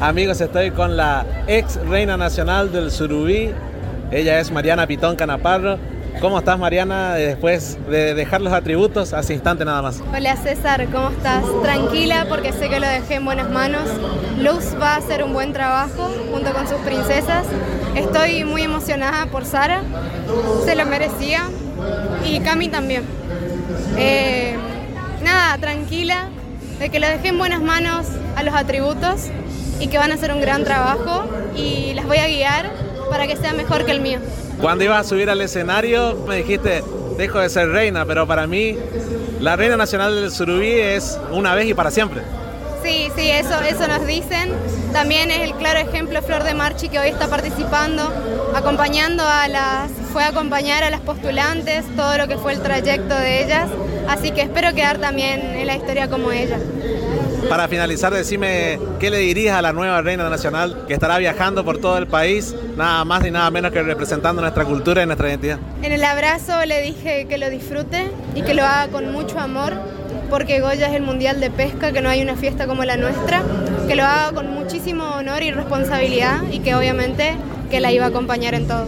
Amigos, estoy con la ex reina nacional del Surubí. Ella es Mariana Pitón Canaparro. ¿Cómo estás Mariana después de dejar los atributos hace instante nada más? Hola César, ¿cómo estás? Tranquila porque sé que lo dejé en buenas manos. Luz va a hacer un buen trabajo junto con sus princesas. Estoy muy emocionada por Sara, se lo merecía y Cami también. Eh, nada, tranquila de que lo dejé en buenas manos a los atributos y que van a hacer un gran trabajo y las voy a guiar para que sea mejor que el mío. Cuando ibas a subir al escenario me dijiste, dejo de ser reina, pero para mí la reina nacional del Surubí es una vez y para siempre. Sí, sí, eso, eso nos dicen. También es el claro ejemplo Flor de Marchi que hoy está participando, acompañando a las, fue a acompañar a las postulantes, todo lo que fue el trayecto de ellas. Así que espero quedar también en la historia como ella. Para finalizar, decime qué le dirías a la nueva reina nacional que estará viajando por todo el país, nada más ni nada menos que representando nuestra cultura y nuestra identidad. En el abrazo le dije que lo disfrute y que lo haga con mucho amor, porque Goya es el Mundial de Pesca, que no hay una fiesta como la nuestra, que lo haga con muchísimo honor y responsabilidad y que obviamente que la iba a acompañar en todo.